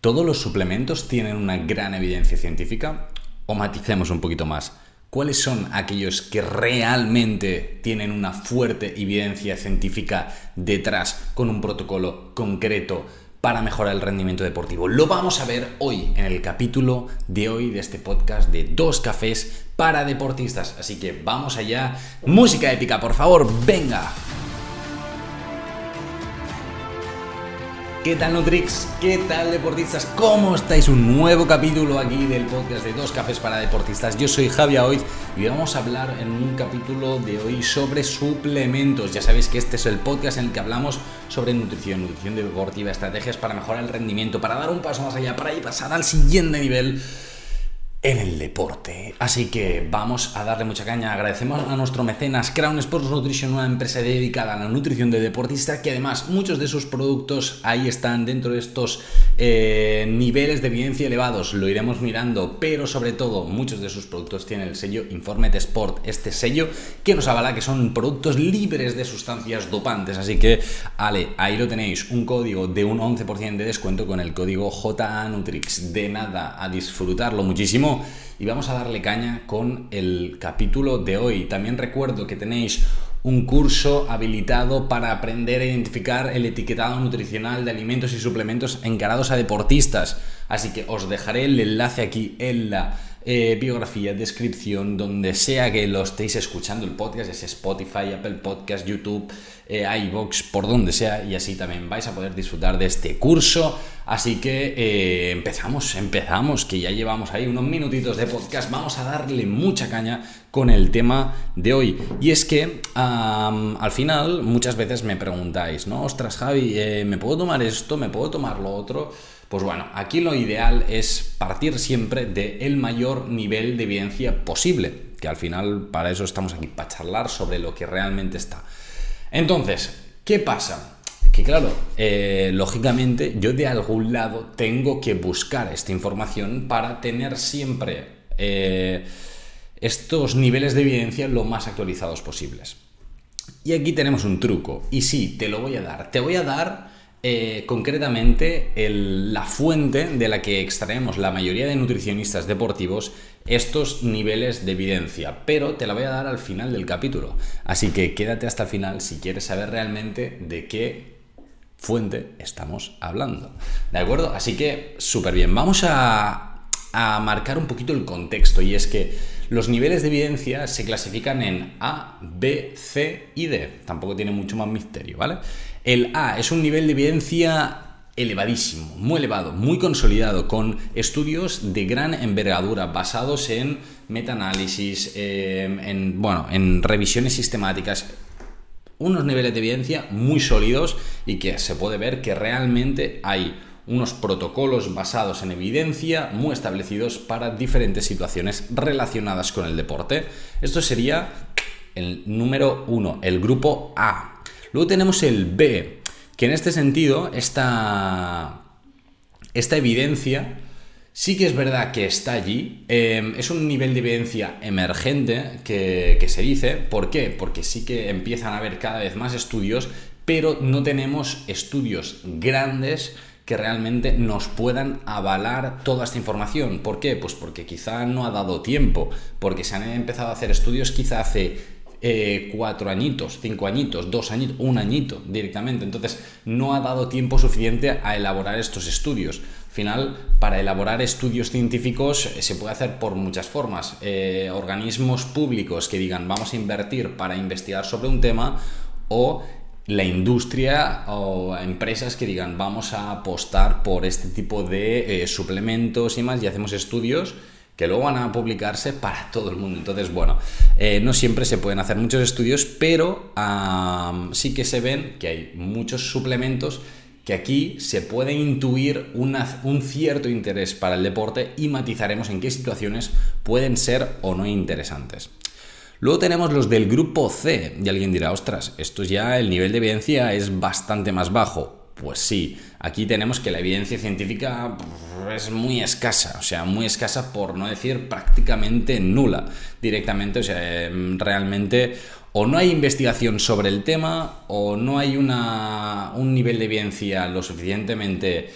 ¿Todos los suplementos tienen una gran evidencia científica? O maticemos un poquito más. ¿Cuáles son aquellos que realmente tienen una fuerte evidencia científica detrás con un protocolo concreto para mejorar el rendimiento deportivo? Lo vamos a ver hoy en el capítulo de hoy de este podcast de dos cafés para deportistas. Así que vamos allá. Música épica, por favor, venga. ¿Qué tal Nutrix? ¿Qué tal deportistas? ¿Cómo estáis? Un nuevo capítulo aquí del podcast de Dos Cafés para Deportistas. Yo soy Javier Hoy y vamos a hablar en un capítulo de hoy sobre suplementos. Ya sabéis que este es el podcast en el que hablamos sobre nutrición, nutrición deportiva, estrategias para mejorar el rendimiento, para dar un paso más allá, para ir pasar al siguiente nivel en el deporte. Así que vamos a darle mucha caña. Agradecemos a nuestro mecenas Crown Sports Nutrition, una empresa dedicada a la nutrición de deportista, que además muchos de sus productos ahí están dentro de estos eh, niveles de evidencia elevados. Lo iremos mirando, pero sobre todo muchos de sus productos tienen el sello Informet Sport, este sello que nos avala que son productos libres de sustancias dopantes. Así que, Ale, ahí lo tenéis, un código de un 11% de descuento con el código JANutrix. De nada, a disfrutarlo muchísimo y vamos a darle caña con el capítulo de hoy. También recuerdo que tenéis un curso habilitado para aprender a identificar el etiquetado nutricional de alimentos y suplementos encarados a deportistas. Así que os dejaré el enlace aquí en la eh, biografía, descripción, donde sea que lo estéis escuchando el podcast, es Spotify, Apple Podcast, YouTube, eh, iVox, por donde sea, y así también vais a poder disfrutar de este curso. Así que eh, empezamos, empezamos, que ya llevamos ahí unos minutitos de podcast, vamos a darle mucha caña con el tema de hoy. Y es que al final muchas veces me preguntáis, ¿no? Ostras, Javi, eh, ¿me puedo tomar esto? ¿Me puedo tomar lo otro? Pues bueno, aquí lo ideal es partir siempre del mayor nivel de evidencia posible, que al final para eso estamos aquí, para charlar sobre lo que realmente está. Entonces, ¿qué pasa? Que claro, eh, lógicamente yo de algún lado tengo que buscar esta información para tener siempre eh, estos niveles de evidencia lo más actualizados posibles. Y aquí tenemos un truco, y sí, te lo voy a dar. Te voy a dar eh, concretamente la fuente de la que extraemos la mayoría de nutricionistas deportivos estos niveles de evidencia, pero te la voy a dar al final del capítulo. Así que quédate hasta el final si quieres saber realmente de qué fuente estamos hablando. ¿De acuerdo? Así que súper bien. Vamos a, a marcar un poquito el contexto y es que los niveles de evidencia se clasifican en A, B, C y D. Tampoco tiene mucho más misterio, ¿vale? El A es un nivel de evidencia elevadísimo, muy elevado, muy consolidado, con estudios de gran envergadura basados en metaanálisis, em, en, bueno, en revisiones sistemáticas, unos niveles de evidencia muy sólidos y que se puede ver que realmente hay unos protocolos basados en evidencia muy establecidos para diferentes situaciones relacionadas con el deporte. Esto sería el número uno, el grupo A. Luego tenemos el B, que en este sentido, esta, esta evidencia sí que es verdad que está allí. Em, es un nivel de evidencia emergente que, que se dice. ¿Por qué? Porque sí que empiezan a haber cada vez más estudios, pero no tenemos estudios grandes que realmente nos puedan avalar toda esta información. ¿Por qué? Pues porque quizá no ha dado tiempo, porque se han empezado a hacer estudios quizá hace eh, cuatro añitos, cinco añitos, dos añitos, un añito directamente. Entonces no ha dado tiempo suficiente a elaborar estos estudios. Al final, para elaborar estudios científicos eh, se puede hacer por muchas formas. Eh, organismos públicos que digan vamos a invertir para investigar sobre un tema o la industria o empresas que digan vamos a apostar por este tipo de suplementos y más y hacemos estudios que luego van a publicarse para todo el mundo. Entonces, bueno, eh, no siempre se pueden hacer muchos estudios, pero sí que se ven que hay muchos suplementos que aquí se puede intuir un cierto interés para el deporte y matizaremos en qué situaciones pueden ser o no interesantes. Luego tenemos los del grupo C, y alguien dirá, ostras, esto ya el nivel de evidencia es bastante más bajo. Pues sí, aquí tenemos que la evidencia científica es muy escasa, o sea, muy escasa por no decir prácticamente nula directamente, o sea, em, realmente o no hay investigación sobre el tema o no hay una, un nivel de evidencia lo suficientemente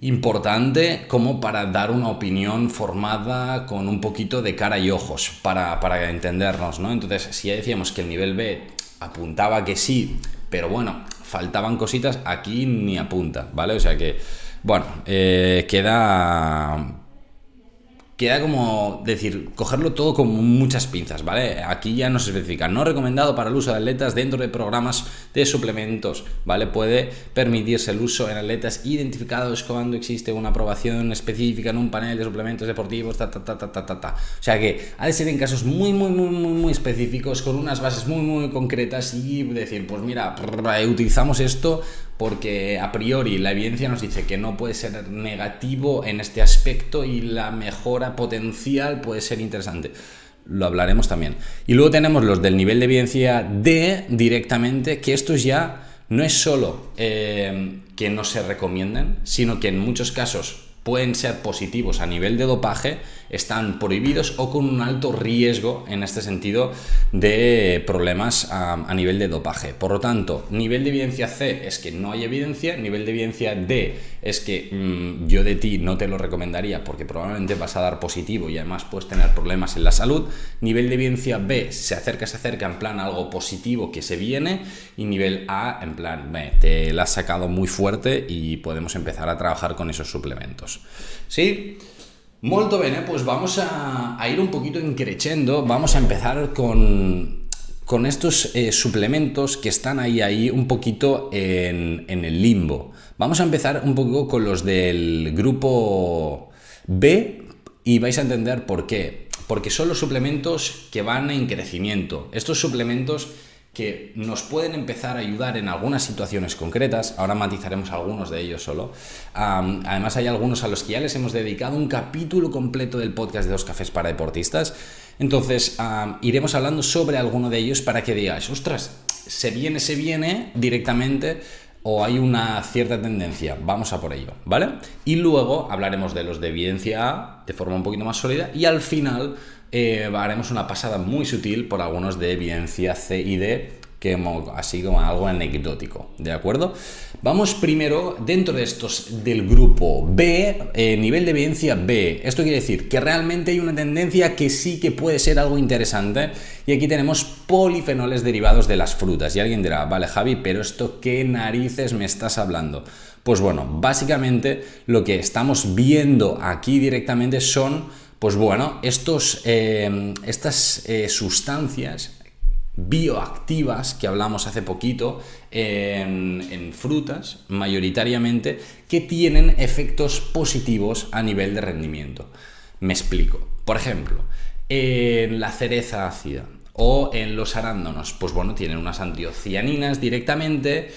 importante como para dar una opinión formada con un poquito de cara y ojos para, para entendernos, ¿no? Entonces, si ya decíamos que el nivel B apuntaba que sí, pero bueno, faltaban cositas, aquí ni apunta, ¿vale? O sea que, bueno, eh, queda queda como decir, cogerlo todo con muchas pinzas, ¿vale? Aquí ya no se especifica, no recomendado para el uso de atletas dentro de programas de suplementos, ¿vale? Puede permitirse el uso en atletas identificados cuando existe una aprobación específica en un panel de suplementos deportivos, ta, ta, ta, ta, ta, ta, O sea que ha de ser en casos muy, muy, muy, muy, muy específicos, con unas bases muy, muy concretas y decir, pues mira, utilizamos esto porque a priori la evidencia nos dice que no puede ser negativo en este aspecto y la mejora potencial puede ser interesante. Lo hablaremos también. Y luego tenemos los del nivel de evidencia D directamente, que estos ya no es solo eh, que no se recomienden, sino que en muchos casos pueden ser positivos a nivel de dopaje, están prohibidos o con un alto riesgo en este sentido de problemas a, nivel de dopaje. Por lo tanto, nivel de evidencia C es que no hay evidencia, nivel de evidencia D es que mm, yo de ti no te lo recomendaría porque probablemente vas a dar positivo y además puedes tener problemas en la salud. Nivel de evidencia B se acerca, se acerca en plan algo positivo que se viene y nivel A en plan, te la has sacado muy fuerte y podemos empezar a trabajar con esos suplementos. ¿Sí? Molto bene, pues vamos a, ir un poquito increchendo, vamos a empezar con, con estos eh, suplementos que están ahí, ahí un poquito en, en, el limbo. Vamos a empezar un poco con los del grupo B y vais a entender por qué. Porque son los suplementos que van en crecimiento. Estos suplementos que nos pueden empezar a ayudar en algunas situaciones concretas, ahora matizaremos algunos de ellos solo. además hay algunos a los que ya les hemos dedicado un capítulo completo del podcast de Dos Cafés para Deportistas. Entonces iremos hablando sobre alguno de ellos para que digáis, ostras, se viene, se viene directamente o hay una cierta tendencia, vamos a por ello, ¿vale? Y luego hablaremos de los de evidencia A de forma un poquito más sólida y al final eh, haremos una pasada muy sutil por algunos de evidencia C y D, que así como algo anecdótico, ¿de acuerdo? Vamos primero dentro de estos del grupo B, eh, nivel de evidencia B. Esto quiere decir que realmente hay una tendencia que sí que puede ser algo interesante. Y aquí tenemos polifenoles derivados de las frutas. Y alguien dirá, vale Javi, pero esto qué narices me estás hablando. Pues bueno, básicamente lo que estamos viendo aquí directamente son pues bueno, estos, eh, estas eh, sustancias bioactivas que hablamos hace poquito en, frutas, mayoritariamente, que tienen efectos positivos a nivel de rendimiento. Me explico. Por ejemplo, en la cereza ácida o en los arándanos, pues bueno, tienen unas antiocianinas directamente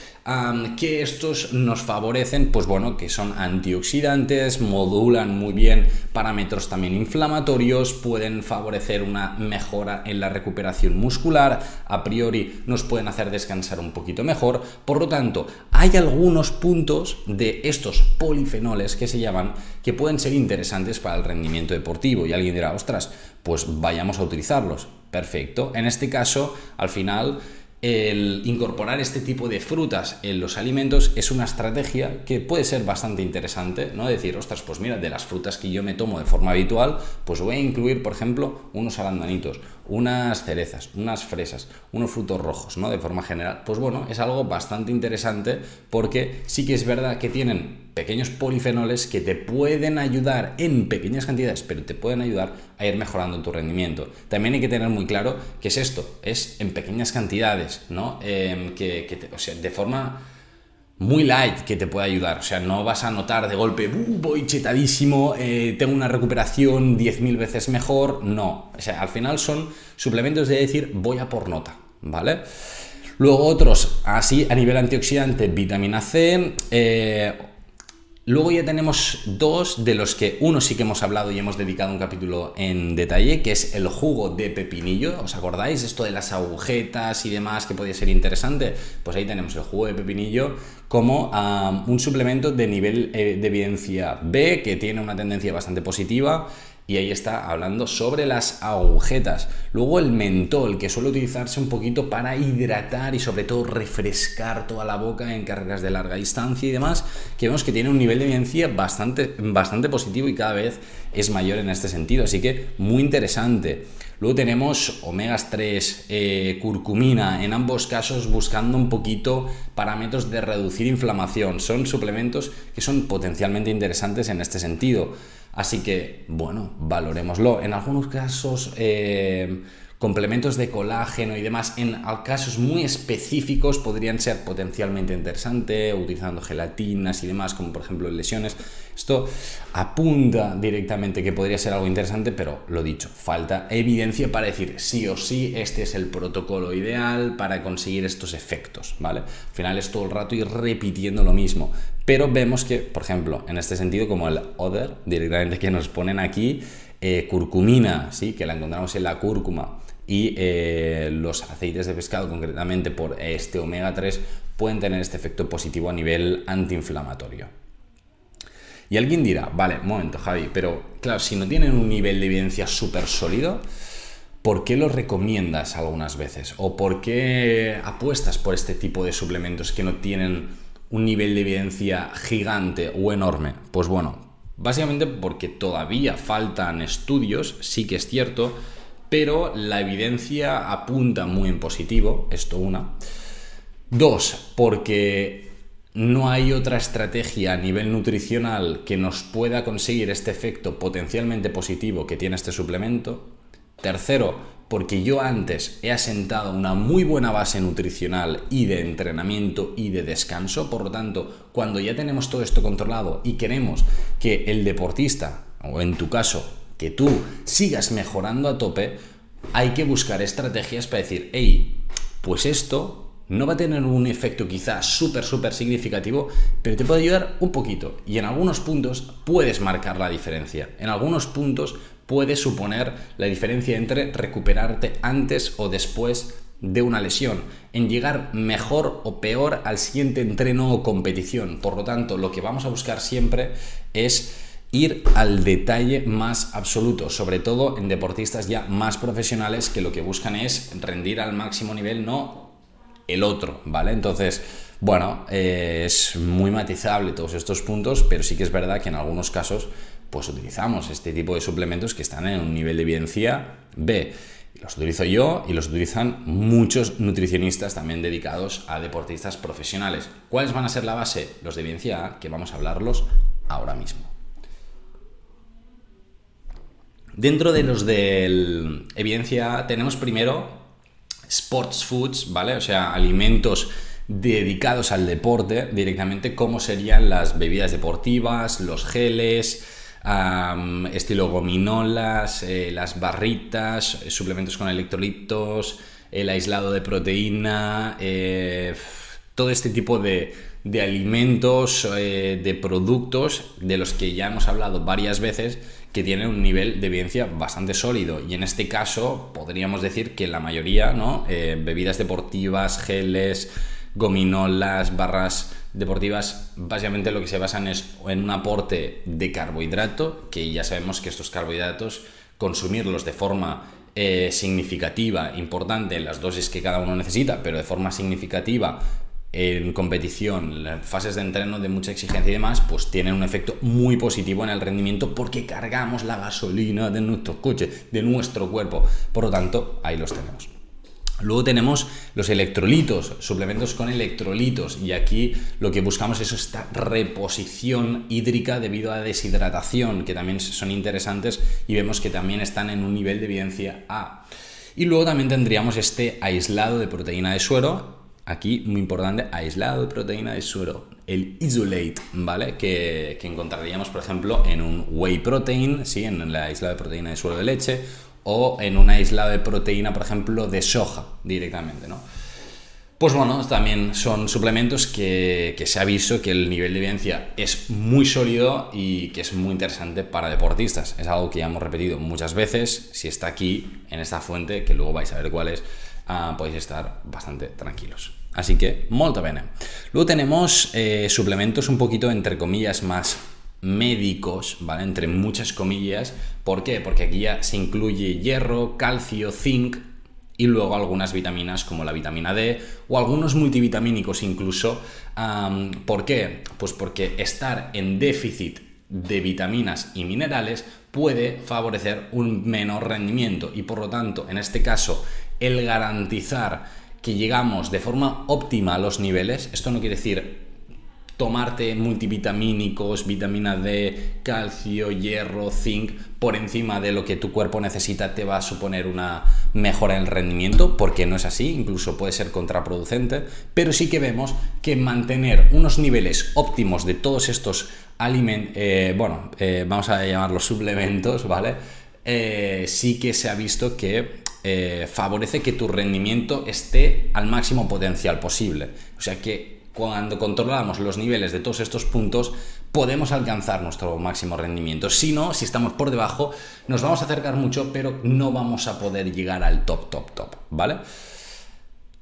que estos nos favorecen, pues bueno, que son antioxidantes, modulan muy bien parámetros también inflamatorios, pueden favorecer una mejora en la recuperación muscular, a priori nos pueden hacer descansar un poquito mejor, por lo tanto, hay algunos puntos de estos polifenoles que se llaman que pueden ser interesantes para el rendimiento deportivo. Y alguien dirá, ostras, pues vayamos a utilizarlos. Perfecto. En este caso, al final, el incorporar este tipo de frutas en los alimentos es una estrategia que puede ser bastante interesante, ¿no? Decir, ostras, pues mira, de las frutas que yo me tomo de forma habitual, pues voy a incluir, por ejemplo, unos arandanitos, unas cerezas, unas fresas, unos frutos rojos, ¿no? De forma general. Pues bueno, es algo bastante interesante porque sí que es verdad que tienen pequeños polifenoles que te pueden ayudar en pequeñas cantidades, pero te pueden ayudar a ir mejorando tu rendimiento. También hay que tener muy claro que es esto, es en pequeñas cantidades, ¿no? Em, que, o sea, de forma muy light que te puede ayudar. O sea, no vas a notar de golpe, voy chetadísimo, eh, tengo una recuperación 10.000 veces mejor. No. O sea, al final son suplementos de decir, voy a por nota, ¿vale? Luego otros, así a nivel antioxidante, vitamina C, eh, Luego ya tenemos dos de los que uno sí que hemos hablado y hemos dedicado un capítulo en detalle, que es el jugo de pepinillo. ¿Os acordáis? Esto de las agujetas y demás que podía ser interesante. Pues ahí tenemos el jugo de pepinillo como un suplemento de nivel eh, de evidencia B que tiene una tendencia bastante positiva. Y ahí está hablando sobre las agujetas. Luego el mentol, que suele utilizarse un poquito para hidratar y sobre todo refrescar toda la boca en carreras de larga distancia y demás, que vemos que tiene un nivel de evidencia bastante, bastante positivo y cada vez es mayor en este sentido. Así que muy interesante. Luego tenemos omegas 3, eh, curcumina, en ambos casos buscando un poquito parámetros de reducir inflamación. Son suplementos que son potencialmente interesantes en este sentido. Así que, bueno, valorémoslo. En algunos casos, eh, complementos de colágeno y demás, en casos muy específicos podrían ser potencialmente interesantes, utilizando gelatinas y demás, como por ejemplo lesiones. Esto apunta directamente que podría ser algo interesante, pero lo dicho, falta evidencia para decir sí o sí, este es el protocolo ideal para conseguir estos efectos, ¿vale? Al final es todo el rato ir repitiendo lo mismo, pero vemos que, por ejemplo, en este sentido, como el other, directamente que nos ponen aquí, eh, curcumina, ¿sí? que la encontramos en la cúrcuma, y eh, los aceites de pescado, concretamente por este omega 3, pueden tener este efecto positivo a nivel antiinflamatorio. Y alguien dirá, vale, un momento, Javi, pero claro, si no tienen un nivel de evidencia súper sólido, ¿por qué los recomiendas algunas veces? ¿O por qué apuestas por este tipo de suplementos que no tienen un nivel de evidencia gigante o enorme? Pues bueno, básicamente porque todavía faltan estudios, sí que es cierto, pero la evidencia apunta muy en positivo, esto una. Dos, porque no hay otra estrategia a nivel nutricional que nos pueda conseguir este efecto potencialmente positivo que tiene este suplemento. Tercero, porque yo antes he asentado una muy buena base nutricional y de entrenamiento y de descanso. Por lo tanto, cuando ya tenemos todo esto controlado y queremos que el deportista, o en tu caso, que tú sigas mejorando a tope, hay que buscar estrategias para decir, hey, pues esto no va a tener un efecto quizás súper, súper significativo, pero te puede ayudar un poquito. Y en algunos puntos puedes marcar la diferencia. En algunos puntos puedes suponer la diferencia entre recuperarte antes o después de una lesión, en llegar mejor o peor al siguiente entreno o competición. Por lo tanto, lo que vamos a buscar siempre es ir al detalle más absoluto, sobre todo en deportistas ya más profesionales que lo que buscan es rendir al máximo nivel, no el otro, ¿vale? Entonces, bueno, eh, es muy matizable todos estos puntos, pero sí que es verdad que en algunos casos, pues utilizamos este tipo de suplementos que están en un nivel de evidencia B. Los utilizo yo y los utilizan muchos nutricionistas también dedicados a deportistas profesionales. ¿Cuáles van a ser la base? Los de evidencia A, que vamos a hablarlos ahora mismo. Dentro de los de evidencia tenemos primero sports foods, ¿vale? O sea, alimentos dedicados al deporte directamente, como serían las bebidas deportivas, los geles, estilo gominolas, eh, las barritas, eh, suplementos con electrolitos, el aislado de proteína, eh, todo este tipo de, de alimentos, de productos de los que ya hemos hablado varias veces que tienen un nivel de evidencia bastante sólido. Y en este caso podríamos decir que la mayoría, ¿no? Eh, bebidas deportivas, geles, gominolas, barras deportivas, básicamente lo que se basan es en un aporte de carbohidrato, que ya sabemos que estos carbohidratos, consumirlos de forma eh, significativa, importante en las dosis que cada uno necesita, pero de forma significativa en competición, fases de entreno de mucha exigencia y demás, pues tienen un efecto muy positivo en el rendimiento porque cargamos la gasolina de nuestro coche, de nuestro cuerpo. Por lo tanto, ahí los tenemos. Luego tenemos los electrolitos, suplementos con electrolitos, y aquí lo que buscamos es esta reposición hídrica debido a deshidratación, que también son interesantes y vemos que también están en un nivel de evidencia A. Y luego también tendríamos este aislado de proteína de suero, Aquí, muy importante, aislado de proteína de suero, el isolate, ¿vale? Que, encontraríamos, por ejemplo, en un whey protein, ¿sí? En la isla de proteína de suero de leche, o en una isla de proteína, por ejemplo, de soja, directamente, ¿no? Pues bueno, también son suplementos que, que, se ha visto que el nivel de evidencia es muy sólido y que es muy interesante para deportistas. Es algo que ya hemos repetido muchas veces. Si está aquí, en esta fuente, que luego vais a ver cuál es, Ah, podéis estar bastante tranquilos. Así que, molto bene. Luego tenemos eh, suplementos un poquito, entre comillas, más médicos, ¿vale? Entre muchas comillas. ¿Por qué? Porque aquí ya se incluye hierro, calcio, zinc y luego algunas vitaminas como la vitamina D o algunos multivitamínicos incluso. ¿Por qué? Pues porque estar en déficit de vitaminas y minerales puede favorecer un menor rendimiento y por lo tanto, en este caso, el garantizar que llegamos de forma óptima a los niveles, esto no quiere decir tomarte multivitamínicos, vitamina D, calcio, hierro, zinc, por encima de lo que tu cuerpo necesita, te va a suponer una mejora en el rendimiento, porque no es así, incluso puede ser contraproducente, pero sí que vemos que mantener unos niveles óptimos de todos estos alimentos, eh, bueno, eh, vamos a llamarlos suplementos, ¿vale? Eh, sí que se ha visto que favorece que tu rendimiento esté al máximo potencial posible. O sea que cuando controlamos los niveles de todos estos puntos, podemos alcanzar nuestro máximo rendimiento. Si no, si estamos por debajo, nos vamos a acercar mucho, pero no vamos a poder llegar al top, top, top, ¿vale?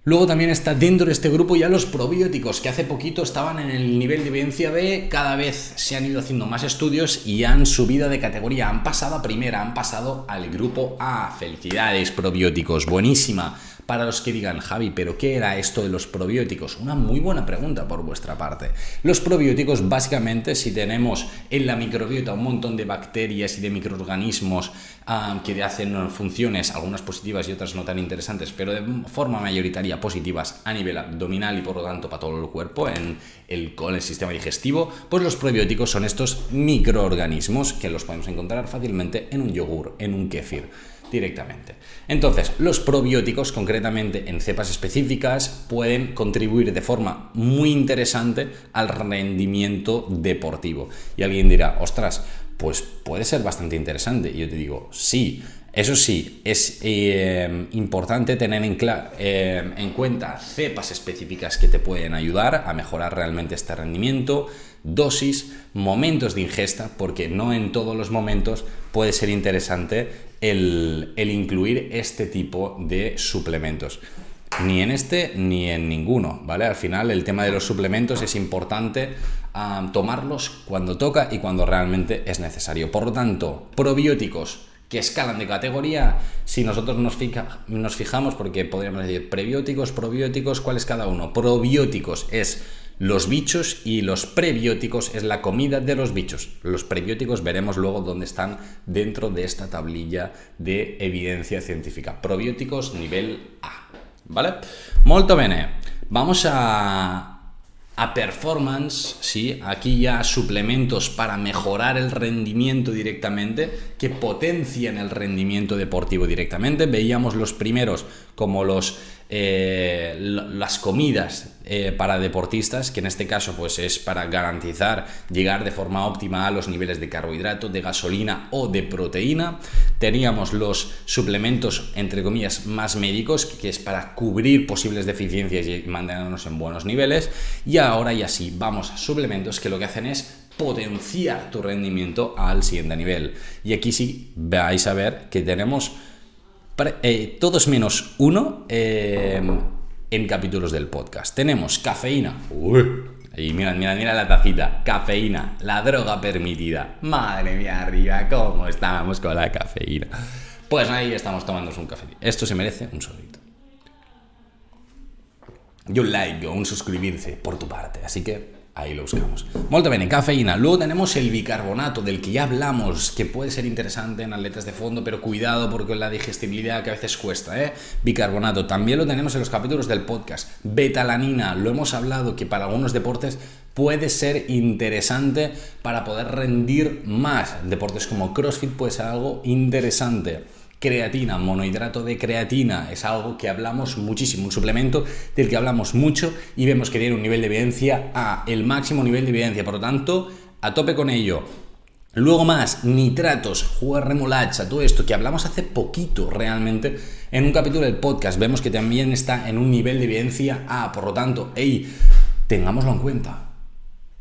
Luego también está dentro de este grupo ya los probióticos, que hace poquito estaban en el nivel de evidencia B, cada vez se han ido haciendo más estudios y han subido de categoría, han pasado a primera, han pasado al grupo A. Felicidades, probióticos, buenísima. Para los que digan, Javi, ¿pero qué era esto de los probióticos? Una muy buena pregunta por vuestra parte. Los probióticos, básicamente, si tenemos en la microbiota un montón de bacterias y de microorganismos ah, que hacen funciones, algunas positivas y otras no tan interesantes, pero de forma mayoritaria positivas a nivel abdominal y por lo tanto para todo el cuerpo, en el, el sistema digestivo, pues los probióticos son estos microorganismos que los podemos encontrar fácilmente en un yogur, en un kéfir directamente. Entonces, los probióticos, concretamente en cepas específicas, pueden contribuir de forma muy interesante al rendimiento deportivo. Y alguien dirá, ostras, pues puede ser bastante interesante. Y yo te digo, sí. Eso sí, es eh, importante tener en, eh, en cuenta cepas específicas que te pueden ayudar a mejorar realmente este rendimiento, dosis, momentos de ingesta, porque no en todos los momentos puede ser interesante el, incluir este tipo de suplementos. Ni en este ni en ninguno, ¿vale? Al final el tema de los suplementos es importante tomarlos cuando toca y cuando realmente es necesario. Por lo tanto, probióticos que escalan de categoría, si nosotros nos, nos fijamos, porque podríamos decir prebióticos, probióticos, ¿cuál es cada uno? Probióticos es los bichos y los prebióticos es la comida de los bichos. Los prebióticos veremos luego dónde están dentro de esta tablilla de evidencia científica. Probióticos nivel A. ¿Vale? Molto bene. Vamos a a performance, ¿sí? aquí ya suplementos para mejorar el rendimiento directamente, que potencian el rendimiento deportivo directamente. Veíamos los primeros como los eh, las comidas eh, para deportistas, que en este caso pues es para garantizar llegar de forma óptima a los niveles de carbohidrato, de gasolina o de proteína. Teníamos los suplementos, entre comillas, más médicos, que es para cubrir posibles deficiencias y mantenernos en buenos niveles. Y ahora ya sí, vamos a suplementos que lo que hacen es potenciar tu rendimiento al siguiente nivel. Y aquí sí vais a ver que tenemos eh, todos menos uno em, en capítulos del podcast. Tenemos cafeína. y mira, mira, mira la tacita. Cafeína, la droga permitida. Madre mía, arriba, ¿cómo estábamos con la cafeína? Pues ahí estamos tomando un café. Esto se merece un solito. Y un like o un suscribirse por tu parte. Así que Ahí lo buscamos. Molto bene, cafeína. Luego tenemos el bicarbonato, del que ya hablamos, que puede ser interesante en atletas de fondo, pero cuidado porque la digestibilidad que a veces cuesta, ¿eh? Bicarbonato. También lo tenemos en los capítulos del podcast. Betalanina, lo hemos hablado que para algunos deportes puede ser interesante para poder rendir más. Deportes como CrossFit puede ser algo interesante creatina, monohidrato de creatina, es algo que hablamos muchísimo, un suplemento del que hablamos mucho y vemos que tiene un nivel de evidencia a el máximo nivel de evidencia, por lo tanto, a tope con ello. Luego más, nitratos, jugo remolacha, todo esto que hablamos hace poquito realmente en un capítulo del podcast, vemos que también está en un nivel de evidencia A, por lo tanto, hey, tengámoslo en cuenta.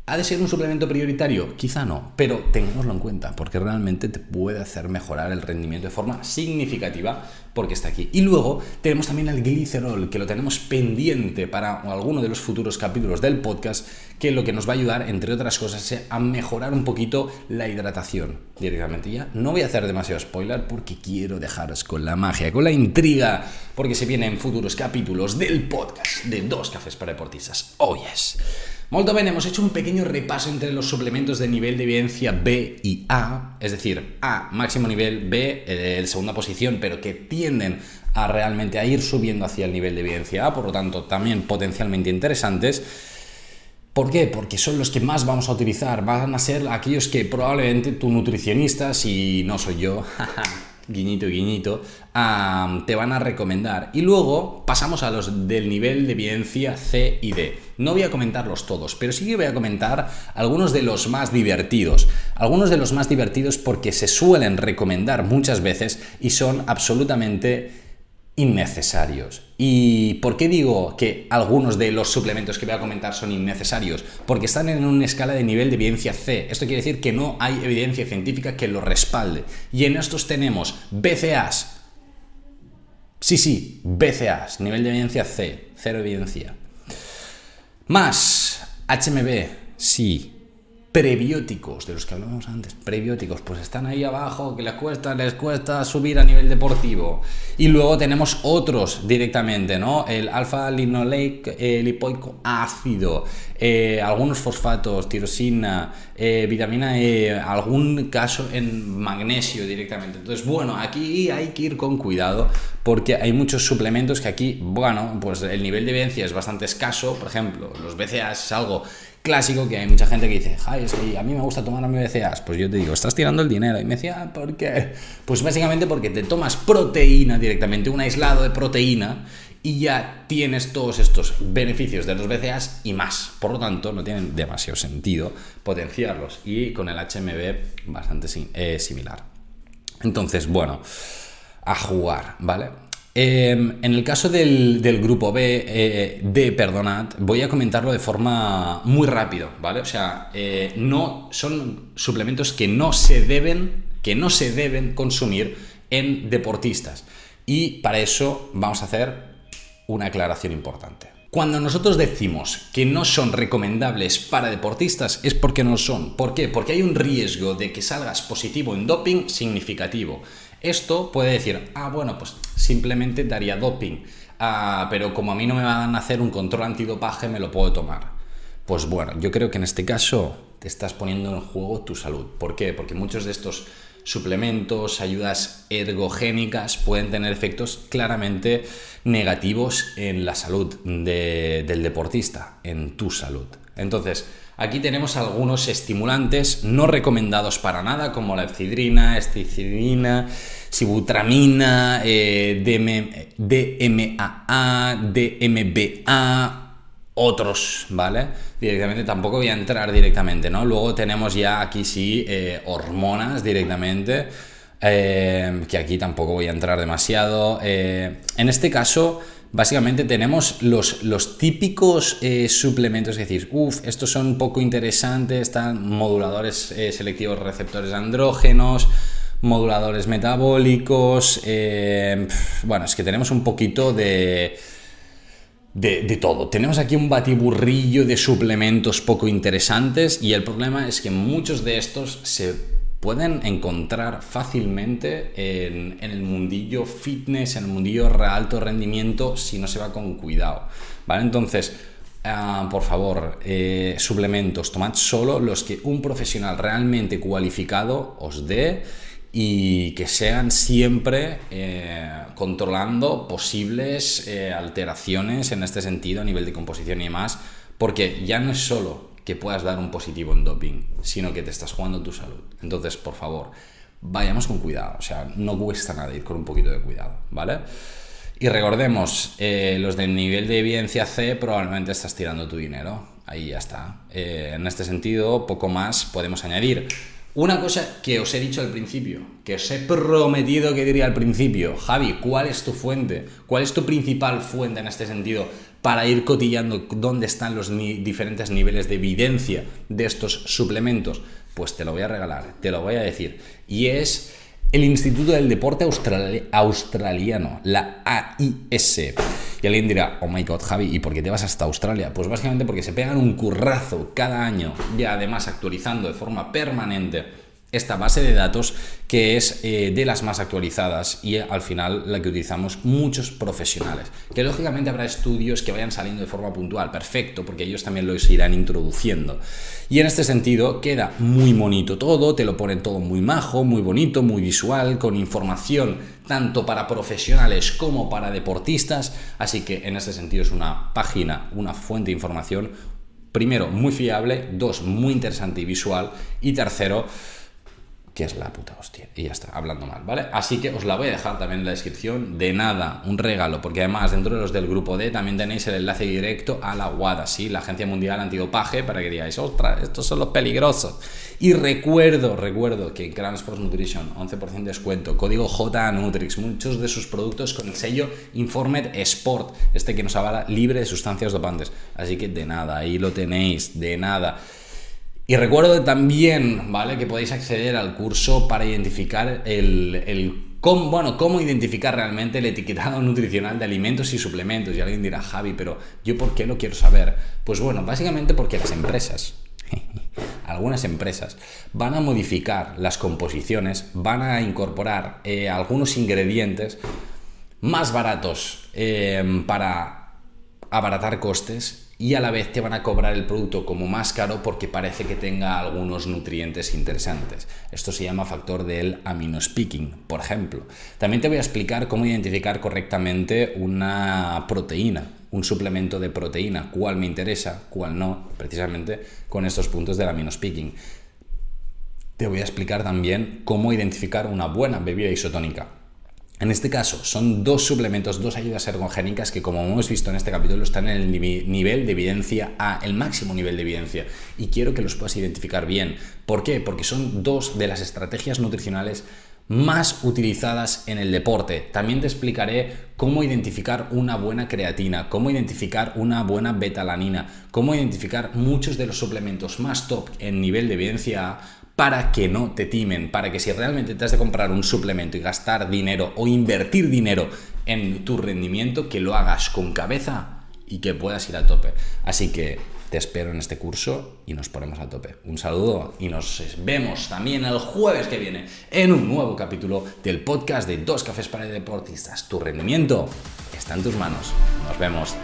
¿Ha de ser un suplemento prioritario? Quizá no, pero tengámoslo en cuenta, porque realmente te puede hacer mejorar el rendimiento de forma significativa porque está aquí. Y luego tenemos también el glicerol, que lo tenemos pendiente para alguno de los futuros capítulos del podcast, que lo que nos va a ayudar, entre otras cosas, es a mejorar un poquito la hidratación directamente. Ya no voy a hacer demasiado spoiler porque quiero dejaros con la magia, con la intriga, porque se vienen futuros capítulos del podcast de Dos Cafés para Deportistas. Oh yes. Molto bene, hemos hecho un pequeño repaso entre los suplementos de nivel de evidencia B y A, es decir, A máximo nivel, B eh, segunda posición, pero que tienden a realmente a ir subiendo hacia el nivel de evidencia A, por lo tanto también potencialmente interesantes. ¿Por qué? Porque son los que más vamos a utilizar, van a ser aquellos que probablemente tu nutricionista, si no soy yo, guiñito, guiñito, te van a recomendar. Y luego pasamos a los del nivel de evidencia C y D. No voy a comentarlos todos, pero sí que voy a comentar algunos de los más divertidos. Algunos de los más divertidos porque se suelen recomendar muchas veces y son absolutamente innecesarios. ¿Y por qué digo que algunos de los suplementos que voy a comentar son innecesarios? Porque están en una escala de nivel de evidencia C. Esto quiere decir que no hay evidencia científica que lo respalde. Y en estos tenemos BCAs. Sí, sí, BCAs, nivel de evidencia C, cero evidencia. Más HMB, sí, prebióticos, de los que hablábamos antes, prebióticos, pues están ahí abajo, que les cuesta, les cuesta subir a nivel deportivo. Y luego tenemos otros directamente, ¿no? El alfa linoleic lipoico ácido, eh, algunos fosfatos, tirosina, eh, vitamina E, algún caso en magnesio directamente. Entonces, bueno, aquí hay que ir con cuidado porque hay muchos suplementos que aquí, bueno, pues el nivel de evidencia es bastante escaso. Por ejemplo, los BCAAs es algo clásico que hay mucha gente que dice, Ay, es que a mí me gusta tomar BCAAs. Pues yo te digo, estás tirando el dinero. Y me decía, ah, ¿por qué? Pues básicamente porque te tomas proteína directamente, un aislado de proteína, y ya tienes todos estos beneficios de los BCAAs y más. Por lo tanto, no tienen demasiado sentido potenciarlos. Y con el HMB bastante eh, similar. Entonces, bueno, a jugar, ¿vale? Em, en el caso del, grupo B, eh, D, voy a comentarlo de forma muy rápido, ¿vale? O sea, eh, no son suplementos que no se deben, que no se deben consumir en deportistas. Y para eso vamos a hacer una aclaración importante. Cuando nosotros decimos que no son recomendables para deportistas es porque no son. ¿Por qué? Porque hay un riesgo de que salgas positivo en doping significativo. Esto puede decir, ah, bueno, pues simplemente daría doping, ah, pero como a mí no me van a hacer un control antidopaje, me lo puedo tomar. Pues bueno, yo creo que en este caso te estás poniendo en juego tu salud. ¿Por qué? Porque muchos de estos suplementos, ayudas ergogénicas pueden tener efectos claramente negativos en la salud del deportista, en tu salud. Entonces, Aquí tenemos algunos estimulantes no recomendados para nada, como la epsidrina, esticidina, sibutramina, eh, DMAA, DMBA, otros, ¿vale? Directamente tampoco voy a entrar directamente, ¿no? Luego tenemos ya aquí sí eh, hormonas directamente, eh, que aquí tampoco voy a entrar demasiado. en este caso básicamente tenemos los, los típicos eh, suplementos que decís, uff, estos son poco interesantes, están moduladores eh, selectivos receptores andrógenos, moduladores metabólicos, eh, bueno, es que tenemos un poquito de, de, de, todo. Tenemos aquí un batiburrillo de suplementos poco interesantes y el problema es que muchos de estos se pueden encontrar fácilmente en, el mundillo fitness, en el mundillo alto rendimiento, si no se va con cuidado. ¿Vale? Entonces, ah, por favor, eh, suplementos, tomad solo los que un profesional realmente cualificado os dé y que sean siempre eh, controlando posibles eh, alteraciones en este sentido a nivel de composición y demás, porque ya no es solo que puedas dar un positivo en doping, sino que te estás jugando tu salud. Entonces, por favor, vayamos con cuidado. O sea, no cuesta nada ir con un poquito de cuidado, ¿vale? Y recordemos, eh, los del nivel de evidencia C probablemente estás tirando tu dinero. Ahí ya está. Eh, en este sentido, poco más podemos añadir. Una cosa que os he dicho al principio, que os he prometido que diría al principio, Javi, ¿cuál es tu fuente? ¿Cuál es tu principal fuente en este sentido para ir cotillando dónde están los diferentes niveles de evidencia de estos suplementos, pues te lo voy a regalar, te lo voy a decir. Y es el Instituto del Deporte Australiano, la AIS. Y alguien dirá, oh my god, Javi, ¿y por qué te vas hasta Australia? Pues básicamente porque se pegan un currazo cada año y además actualizando de forma permanente esta base de datos que es eh, de las más actualizadas y al final la que utilizamos muchos profesionales. Que lógicamente habrá estudios que vayan saliendo de forma puntual, perfecto, porque ellos también los irán introduciendo. Y en este sentido queda muy bonito todo, te lo ponen todo muy majo, muy bonito, muy visual, con información tanto para profesionales como para deportistas, así que en este sentido es una página, una fuente de información, primero muy fiable, dos muy interesante y visual y tercero que es la puta hostia. Y ya está, hablando mal, ¿vale? Así que os la voy a dejar también en la descripción. De nada, un regalo, porque además dentro de los del grupo D también tenéis el enlace directo a la WADA, ¿sí? La Agencia Mundial Antidopaje, para que digáis, ostras, estos son los peligrosos. Y recuerdo, recuerdo que en Crown Sports Nutrition, 11% descuento, código JNutrix, muchos de sus productos con el sello Informed Sport, este que nos avala libre de sustancias dopantes. Así que de nada, ahí lo tenéis, de nada. Y recuerdo también, ¿vale? Que podéis acceder al curso para identificar el, cómo, bueno, cómo identificar realmente el etiquetado nutricional de alimentos y suplementos. Y alguien dirá, Javi, pero ¿yo por qué lo quiero saber? Pues bueno, básicamente porque las empresas, algunas empresas, van a modificar las composiciones, van a incorporar eh, algunos ingredientes más baratos eh, para abaratar costes y a la vez te van a cobrar el producto como más caro porque parece que tenga algunos nutrientes interesantes. Esto se llama factor del aminospicking, por ejemplo. También te voy a explicar cómo identificar correctamente una proteína, un suplemento de proteína, cuál me interesa, cuál no, precisamente con estos puntos del aminospicking. Te voy a explicar también cómo identificar una buena bebida isotónica en este caso, son dos suplementos, dos ayudas ergogénicas que, como hemos visto en este capítulo, están en el nivel de evidencia A, el máximo nivel de evidencia. Y quiero que los puedas identificar bien. ¿Por qué? Porque son dos de las estrategias nutricionales más utilizadas en el deporte. También te explicaré cómo identificar una buena creatina, cómo identificar una buena betalanina, cómo identificar muchos de los suplementos más top en nivel de evidencia A para que no te timen, para que si realmente te has de comprar un suplemento y gastar dinero o invertir dinero en tu rendimiento, que lo hagas con cabeza y que puedas ir a tope. Así que te espero en este curso y nos ponemos a tope. Un saludo y nos vemos también el jueves que viene en un nuevo capítulo del podcast de Dos Cafés para Deportistas. Tu rendimiento está en tus manos. Nos vemos.